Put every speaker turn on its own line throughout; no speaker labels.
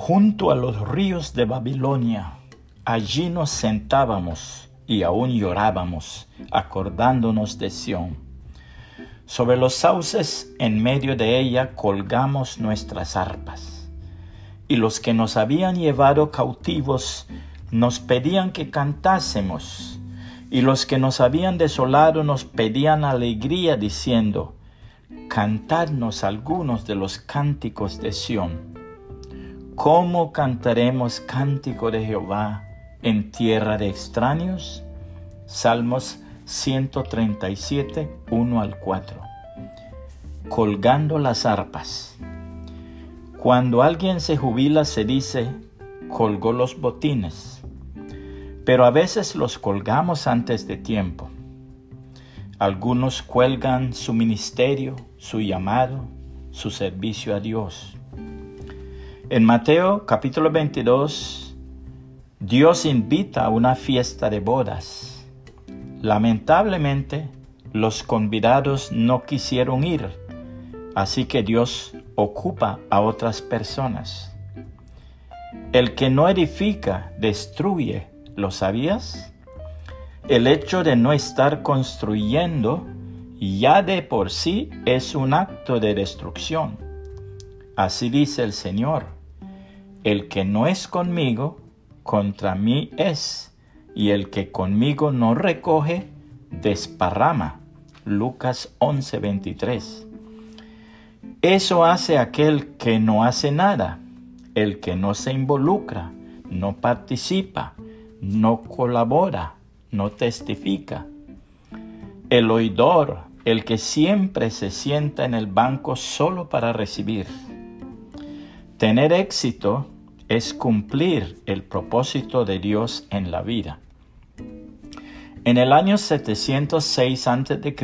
Junto a los ríos de Babilonia, allí nos sentábamos y aún llorábamos, acordándonos de Sión. Sobre los sauces en medio de ella colgamos nuestras arpas. Y los que nos habían llevado cautivos nos pedían que cantásemos, y los que nos habían desolado nos pedían alegría diciendo, Cantadnos algunos de los cánticos de Sión. ¿Cómo cantaremos cántico de Jehová en tierra de extraños? Salmos 137, 1 al 4. Colgando las arpas. Cuando alguien se jubila se dice, colgó los botines, pero a veces los colgamos antes de tiempo. Algunos cuelgan su ministerio, su llamado, su servicio a Dios. En Mateo capítulo 22, Dios invita a una fiesta de bodas. Lamentablemente, los convidados no quisieron ir, así que Dios ocupa a otras personas. El que no edifica, destruye. ¿Lo sabías? El hecho de no estar construyendo ya de por sí es un acto de destrucción. Así dice el Señor. El que no es conmigo, contra mí es, y el que conmigo no recoge, desparrama. Lucas 11:23. Eso hace aquel que no hace nada, el que no se involucra, no participa, no colabora, no testifica. El oidor, el que siempre se sienta en el banco solo para recibir. Tener éxito es cumplir el propósito de Dios en la vida. En el año 706 a.C.,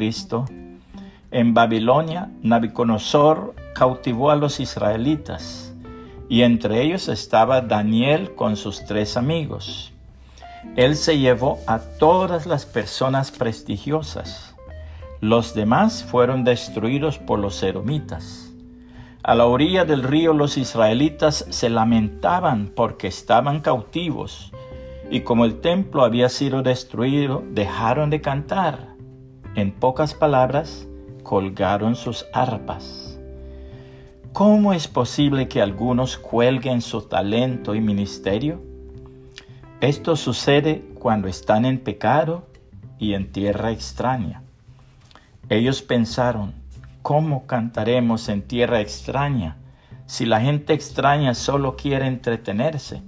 en Babilonia, Nabucodonosor cautivó a los israelitas, y entre ellos estaba Daniel con sus tres amigos. Él se llevó a todas las personas prestigiosas. Los demás fueron destruidos por los edomitas. A la orilla del río los israelitas se lamentaban porque estaban cautivos y como el templo había sido destruido, dejaron de cantar. En pocas palabras, colgaron sus arpas. ¿Cómo es posible que algunos cuelguen su talento y ministerio? Esto sucede cuando están en pecado y en tierra extraña. Ellos pensaron, ¿Cómo cantaremos en tierra extraña si la gente extraña solo quiere entretenerse?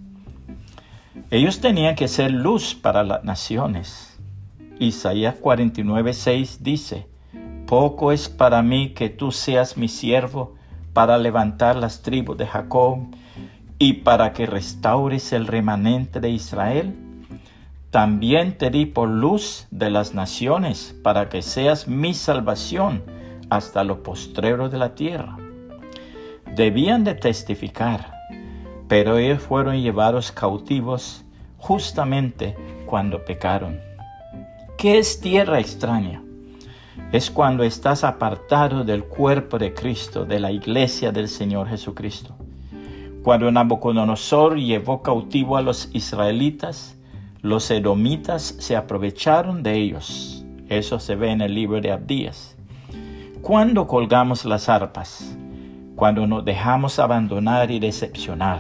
Ellos tenían que ser luz para las naciones. Isaías 49:6 dice, Poco es para mí que tú seas mi siervo para levantar las tribus de Jacob y para que restaures el remanente de Israel. También te di por luz de las naciones para que seas mi salvación hasta lo postrero de la tierra. Debían de testificar, pero ellos fueron llevados cautivos justamente cuando pecaron. ¿Qué es tierra extraña? Es cuando estás apartado del cuerpo de Cristo, de la iglesia del Señor Jesucristo. Cuando Nabucodonosor llevó cautivo a los israelitas, los edomitas se aprovecharon de ellos. Eso se ve en el libro de Abdías. ¿Cuándo colgamos las arpas? Cuando nos dejamos abandonar y decepcionar.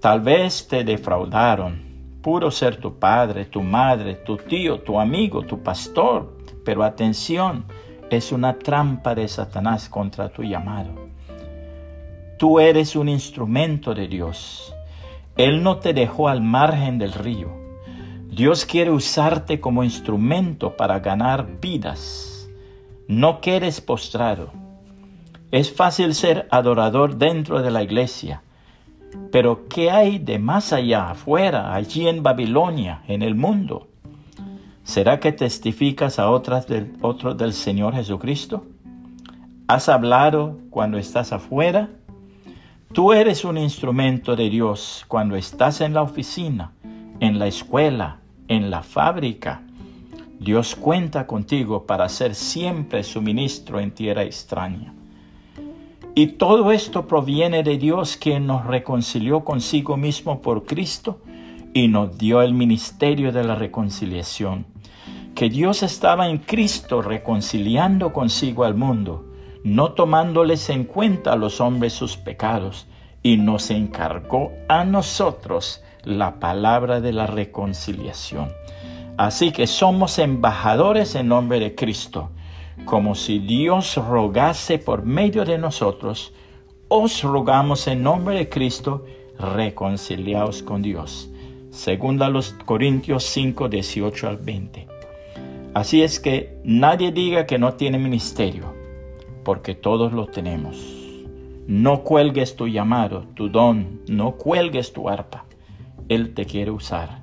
Tal vez te defraudaron. Puro ser tu padre, tu madre, tu tío, tu amigo, tu pastor. Pero atención, es una trampa de Satanás contra tu llamado. Tú eres un instrumento de Dios. Él no te dejó al margen del río. Dios quiere usarte como instrumento para ganar vidas no quedes postrado. Es fácil ser adorador dentro de la iglesia, pero ¿qué hay de más allá, afuera, allí en Babilonia, en el mundo? ¿Será que testificas a otras del, Señor Jesucristo? ¿Has hablado cuando estás afuera? Tú eres un instrumento de Dios cuando estás en la oficina, en la escuela, en la fábrica, Dios cuenta contigo para ser siempre su ministro en tierra extraña. Y todo esto proviene de Dios quien nos reconcilió consigo mismo por Cristo y nos dio el ministerio de la reconciliación. Que Dios estaba en Cristo reconciliando consigo al mundo, no tomándoles en cuenta a los hombres sus pecados, y nos encargó a nosotros la palabra de la reconciliación. Así que somos embajadores en nombre de Cristo como si Dios rogase por medio de nosotros, os rogamos en nombre de Cristo, reconciliaos con Dios. Segunda los Corintios 5, 18 al 20. Así es que nadie diga que no tiene ministerio, porque todos lo tenemos. No cuelgues tu llamado, tu don, no cuelgues tu arpa. Él te quiere usar.